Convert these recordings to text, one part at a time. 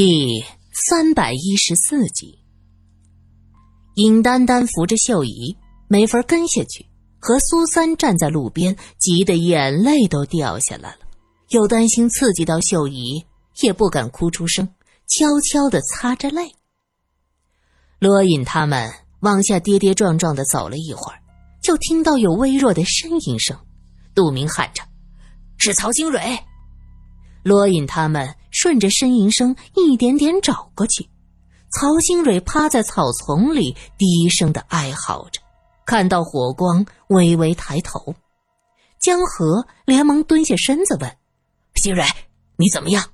第三百一十四集，尹丹丹扶着秀姨，没法跟下去，和苏三站在路边，急得眼泪都掉下来了。又担心刺激到秀姨，也不敢哭出声，悄悄的擦着泪。罗隐他们往下跌跌撞撞的走了一会儿，就听到有微弱的呻吟声。杜明喊着：“是曹新蕊。”罗隐他们顺着呻吟声一点点找过去，曹新蕊趴在草丛里低声的哀嚎着，看到火光，微微抬头。江河连忙蹲下身子问：“新蕊，你怎么样？”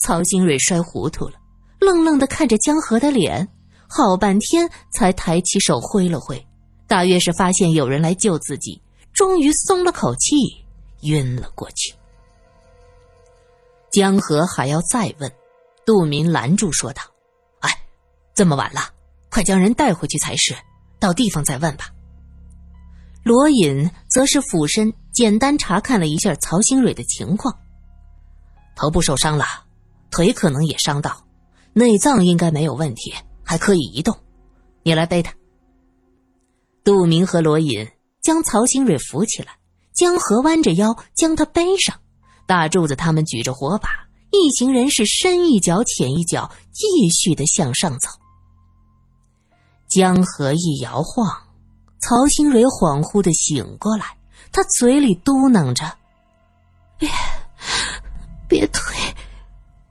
曹新蕊摔糊涂了，愣愣的看着江河的脸，好半天才抬起手挥了挥，大约是发现有人来救自己，终于松了口气，晕了过去。江河还要再问，杜明拦住说道：“哎，这么晚了，快将人带回去才是。到地方再问吧。”罗隐则是俯身简单查看了一下曹兴蕊的情况，头部受伤了，腿可能也伤到，内脏应该没有问题，还可以移动。你来背他。杜明和罗隐将曹兴蕊扶起来，江河弯着腰将他背上。大柱子他们举着火把，一行人是深一脚浅一脚，继续的向上走。江河一摇晃，曹新蕊恍惚的醒过来，他嘴里嘟囔着：“别，别推，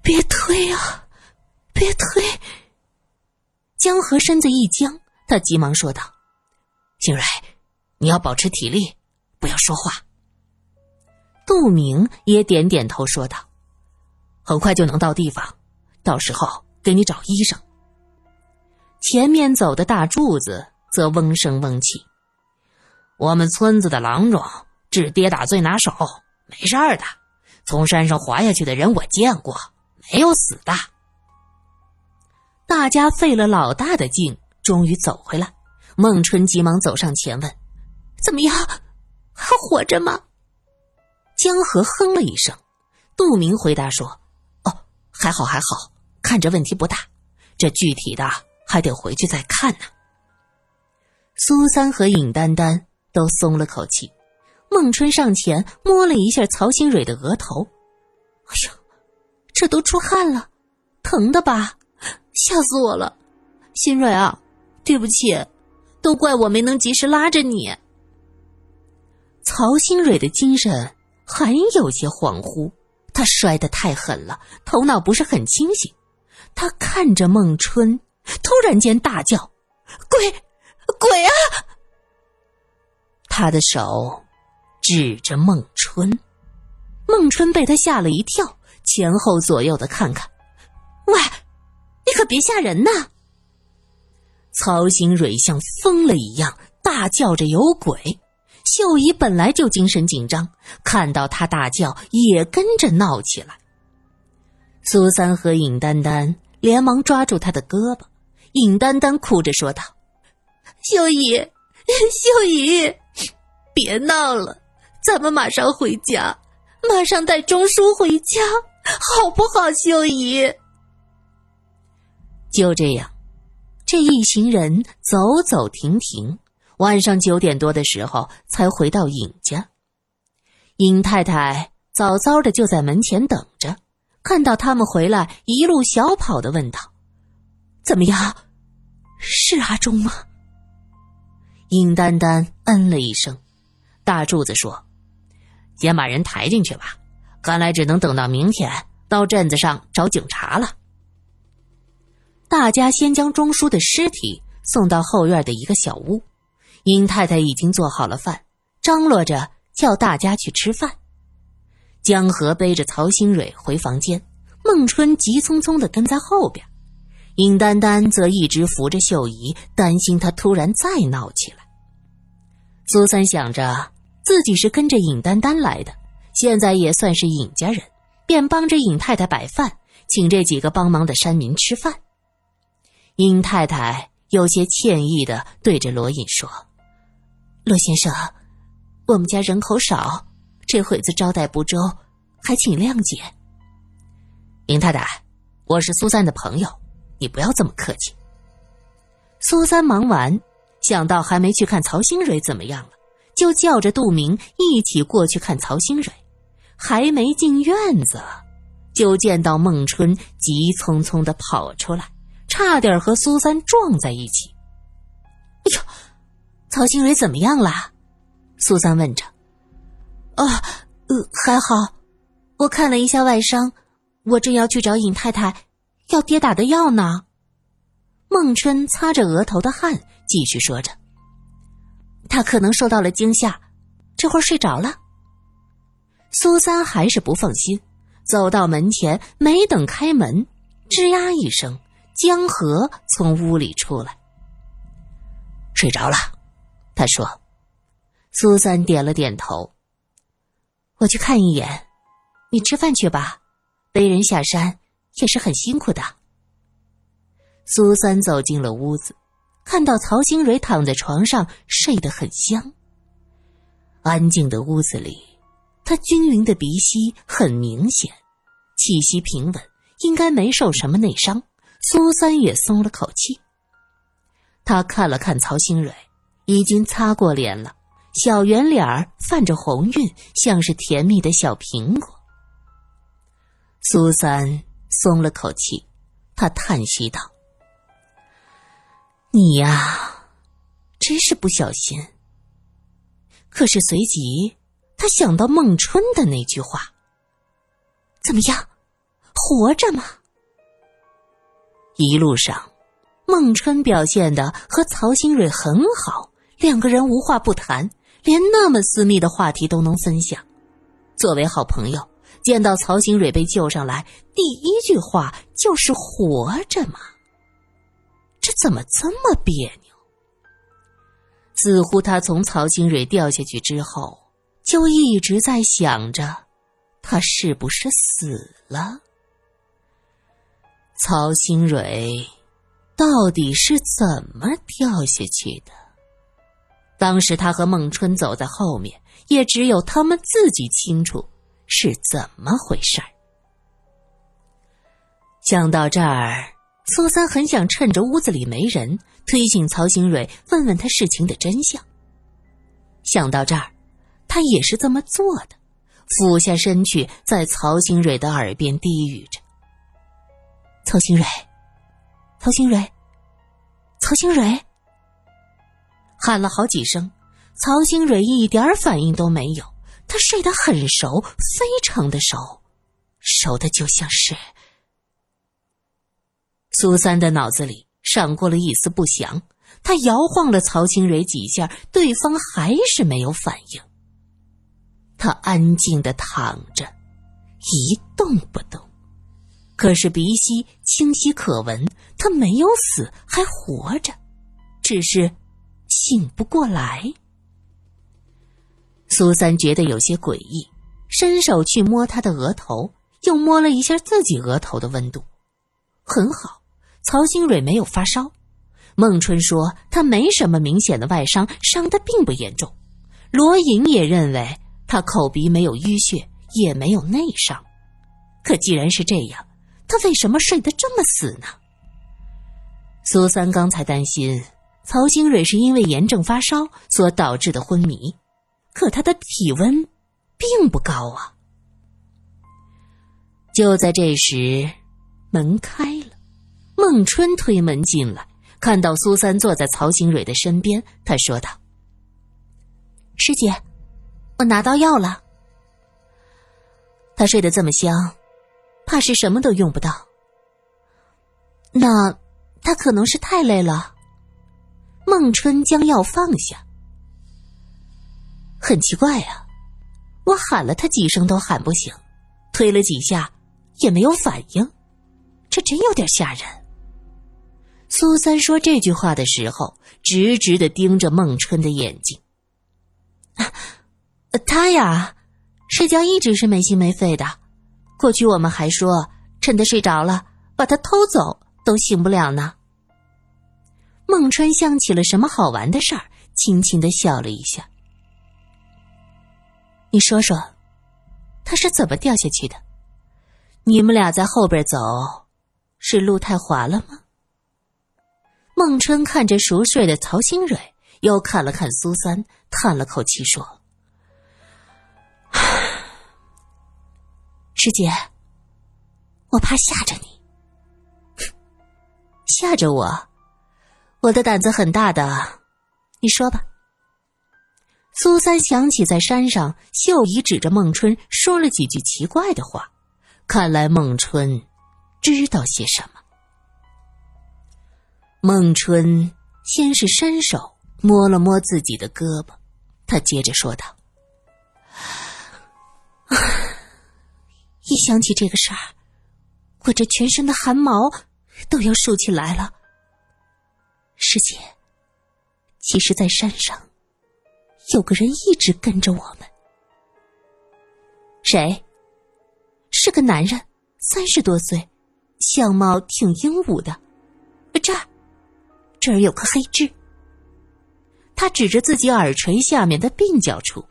别推啊，别推！”江河身子一僵，他急忙说道：“新蕊，你要保持体力，不要说话。”杜明也点点头，说道：“很快就能到地方，到时候给你找医生。”前面走的大柱子则嗡声嗡气：“我们村子的郎中治跌打最拿手，没事儿的。从山上滑下去的人我见过，没有死的。”大家费了老大的劲，终于走回来。孟春急忙走上前问：“怎么样？还活着吗？”江河哼了一声，杜明回答说：“哦，还好还好，看着问题不大。这具体的还得回去再看呢。”苏三和尹丹丹都松了口气。孟春上前摸了一下曹新蕊的额头，“哎呦，这都出汗了，疼的吧？吓死我了！新蕊啊，对不起，都怪我没能及时拉着你。”曹新蕊的精神。还有些恍惚，他摔得太狠了，头脑不是很清醒。他看着孟春，突然间大叫：“鬼，鬼啊！”他的手指着孟春，孟春被他吓了一跳，前后左右的看看：“喂，你可别吓人呐！”曹新蕊像疯了一样大叫着：“有鬼！”秀姨本来就精神紧张，看到他大叫，也跟着闹起来。苏三和尹丹丹连忙抓住他的胳膊，尹丹丹哭着说道：“秀姨，秀姨，别闹了，咱们马上回家，马上带钟叔回家，好不好？”秀姨。就这样，这一行人走走停停。晚上九点多的时候才回到尹家，尹太太早早的就在门前等着，看到他们回来，一路小跑的问道：“怎么样？是阿忠吗？”尹丹丹嗯了一声，大柱子说：“先把人抬进去吧，看来只能等到明天到镇子上找警察了。”大家先将钟叔的尸体送到后院的一个小屋。殷太太已经做好了饭，张罗着叫大家去吃饭。江河背着曹新蕊回房间，孟春急匆匆的跟在后边，尹丹丹则一直扶着秀姨，担心她突然再闹起来。苏三想着自己是跟着尹丹丹来的，现在也算是尹家人，便帮着尹太太摆饭，请这几个帮忙的山民吃饭。尹太太有些歉意的对着罗隐说。罗先生，我们家人口少，这会子招待不周，还请谅解。林太太，我是苏三的朋友，你不要这么客气。苏三忙完，想到还没去看曹新蕊怎么样了，就叫着杜明一起过去看曹新蕊。还没进院子，就见到孟春急匆匆的跑出来，差点和苏三撞在一起。哎呦，曹新蕊怎么样了？苏三问着。啊，呃，还好。我看了一下外伤，我正要去找尹太太要跌打的药呢。孟春擦着额头的汗，继续说着：“他可能受到了惊吓，这会儿睡着了。”苏三还是不放心，走到门前，没等开门，吱呀一声，江河从屋里出来。睡着了，他说。苏三点了点头。我去看一眼，你吃饭去吧，背人下山也是很辛苦的。苏三走进了屋子，看到曹新蕊躺在床上睡得很香。安静的屋子里。他均匀的鼻息很明显，气息平稳，应该没受什么内伤。苏三也松了口气。他看了看曹新蕊，已经擦过脸了，小圆脸儿泛着红晕，像是甜蜜的小苹果。苏三松了口气，他叹息道：“你呀，真是不小心。”可是随即。他想到孟春的那句话：“怎么样，活着吗？”一路上，孟春表现的和曹新蕊很好，两个人无话不谈，连那么私密的话题都能分享。作为好朋友，见到曹新蕊被救上来，第一句话就是“活着吗？”这怎么这么别扭？似乎他从曹新蕊掉下去之后。就一直在想着，他是不是死了？曹新蕊到底是怎么掉下去的？当时他和孟春走在后面，也只有他们自己清楚是怎么回事儿。想到这儿，苏三很想趁着屋子里没人，推醒曹新蕊，问问他事情的真相。想到这儿。他也是这么做的，俯下身去，在曹新蕊的耳边低语着：“曹新蕊，曹新蕊，曹新蕊。”喊了好几声，曹新蕊一点反应都没有。他睡得很熟，非常的熟，熟的就像是……苏三的脑子里闪过了一丝不祥，他摇晃了曹新蕊几下，对方还是没有反应。他安静的躺着，一动不动，可是鼻息清晰可闻。他没有死，还活着，只是醒不过来。苏三觉得有些诡异，伸手去摸他的额头，又摸了一下自己额头的温度，很好。曹新蕊没有发烧，孟春说他没什么明显的外伤，伤的并不严重。罗隐也认为。他口鼻没有淤血，也没有内伤，可既然是这样，他为什么睡得这么死呢？苏三刚才担心曹兴蕊是因为炎症发烧所导致的昏迷，可他的体温并不高啊。就在这时，门开了，孟春推门进来，看到苏三坐在曹兴蕊的身边，他说道：“师姐。”我拿到药了。他睡得这么香，怕是什么都用不到。那他可能是太累了。孟春将药放下，很奇怪呀，我喊了他几声都喊不醒，推了几下也没有反应，这真有点吓人。苏三说这句话的时候，直直的盯着孟春的眼睛。他呀，睡觉一直是没心没肺的。过去我们还说，趁他睡着了，把他偷走都醒不了呢。孟春想起了什么好玩的事儿，轻轻的笑了一下。你说说，他是怎么掉下去的？你们俩在后边走，是路太滑了吗？孟春看着熟睡的曹新蕊，又看了看苏三，叹了口气说：“ 师姐，我怕吓着你。吓着我？我的胆子很大的。你说吧。”苏三想起在山上，秀姨指着孟春说了几句奇怪的话，看来孟春知道些什么。孟春先是伸手摸了摸自己的胳膊，他接着说道：“一想起这个事儿，我这全身的汗毛都要竖起来了。师姐，其实，在山上有个人一直跟着我们。谁？是个男人，三十多岁，相貌挺英武的。这儿。”这儿有颗黑痣，他指着自己耳垂下面的鬓角处。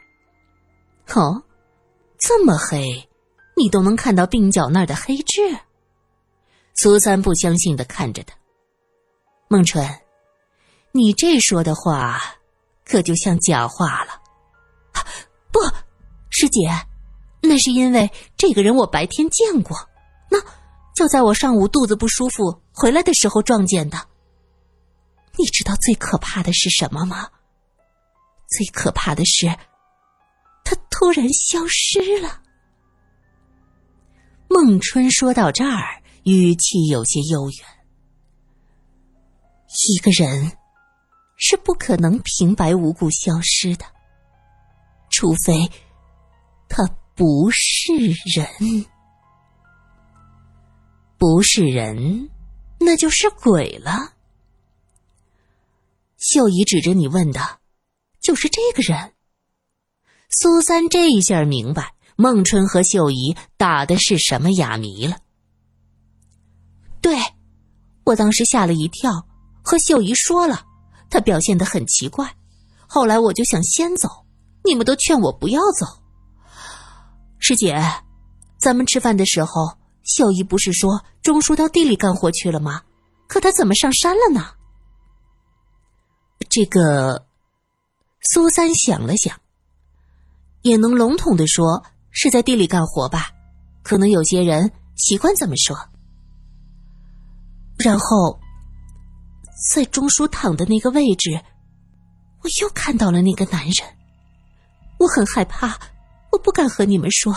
哦，这么黑，你都能看到鬓角那儿的黑痣？苏三不相信的看着他。孟春，你这说的话，可就像假话了。不，师姐，那是因为这个人我白天见过，那就在我上午肚子不舒服回来的时候撞见的。你知道最可怕的是什么吗？最可怕的是，他突然消失了。孟春说到这儿，语气有些悠远。一个人是不可能平白无故消失的，除非他不是人，不是人，那就是鬼了。秀姨指着你问的，就是这个人。苏三这一下明白孟春和秀姨打的是什么哑谜了。对，我当时吓了一跳，和秀姨说了，他表现的很奇怪。后来我就想先走，你们都劝我不要走。师姐，咱们吃饭的时候，秀姨不是说钟叔到地里干活去了吗？可他怎么上山了呢？这个，苏三想了想，也能笼统的说是在地里干活吧，可能有些人习惯这么说。然后，在钟叔躺的那个位置，我又看到了那个男人，我很害怕，我不敢和你们说。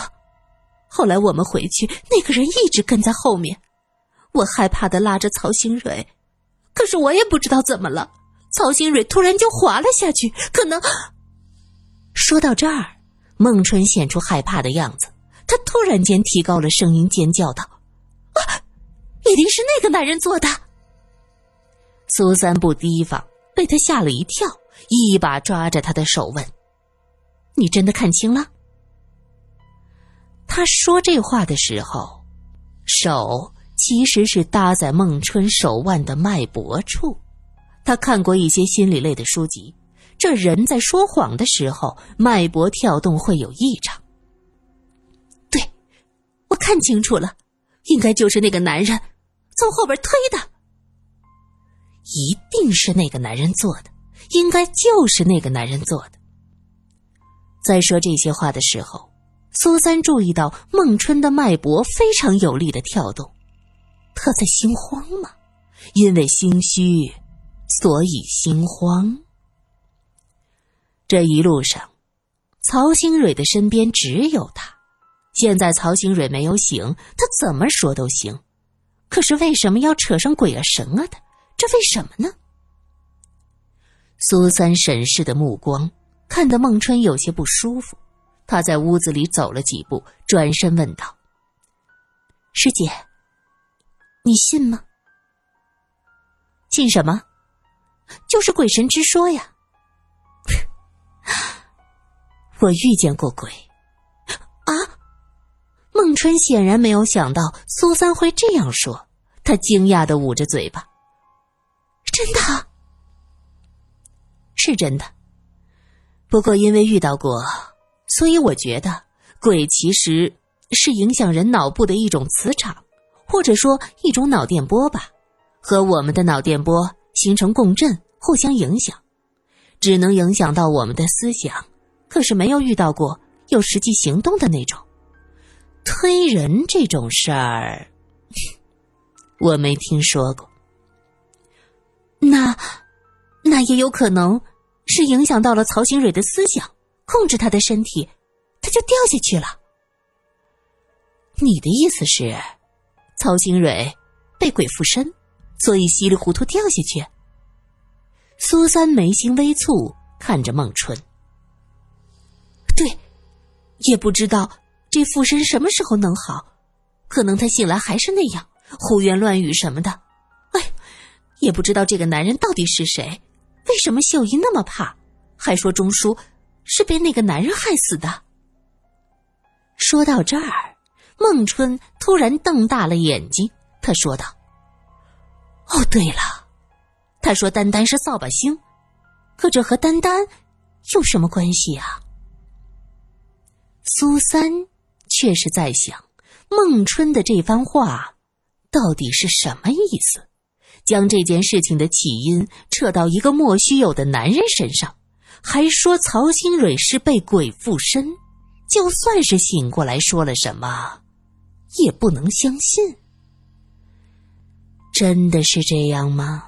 后来我们回去，那个人一直跟在后面，我害怕的拉着曹新蕊，可是我也不知道怎么了。曹新蕊突然就滑了下去，可能。说到这儿，孟春显出害怕的样子，他突然间提高了声音，尖叫道：“啊，一定是那个男人做的！”苏三不提防，被他吓了一跳，一把抓着他的手问：“你真的看清了？”他说这话的时候，手其实是搭在孟春手腕的脉搏处。他看过一些心理类的书籍，这人在说谎的时候，脉搏跳动会有异常。对，我看清楚了，应该就是那个男人从后边推的，一定是那个男人做的，应该就是那个男人做的。在说这些话的时候，苏三注意到孟春的脉搏非常有力的跳动，他在心慌吗？因为心虚。所以心慌。这一路上，曹新蕊的身边只有他。现在曹新蕊没有醒，他怎么说都行。可是为什么要扯上鬼啊神啊的？这为什么呢？苏三审视的目光看得孟春有些不舒服。他在屋子里走了几步，转身问道：“师姐，你信吗？信什么？”就是鬼神之说呀！我遇见过鬼啊！孟春显然没有想到苏三会这样说，他惊讶的捂着嘴巴。真的？是真的。不过因为遇到过，所以我觉得鬼其实是影响人脑部的一种磁场，或者说一种脑电波吧，和我们的脑电波形成共振，互相影响，只能影响到我们的思想，可是没有遇到过有实际行动的那种。推人这种事儿，我没听说过。那，那也有可能是影响到了曹新蕊的思想，控制他的身体，他就掉下去了。你的意思是，曹新蕊被鬼附身，所以稀里糊涂掉下去？苏三眉心微蹙，看着孟春。对，也不知道。这附身什么时候能好？可能他醒来还是那样胡言乱语什么的。也不知道这个男人到底是谁？为什么秀姨那么怕？还说钟叔是被那个男人害死的。说到这儿，孟春突然瞪大了眼睛，他说道：“哦，对了，他说丹丹是扫把星，可这和丹丹有什么关系呀？”苏三。却是在想，孟春的这番话到底是什么意思？将这件事情的起因扯到一个莫须有的男人身上，还说曹新蕊是被鬼附身，就算是醒过来说了什么，也不能相信。真的是这样吗？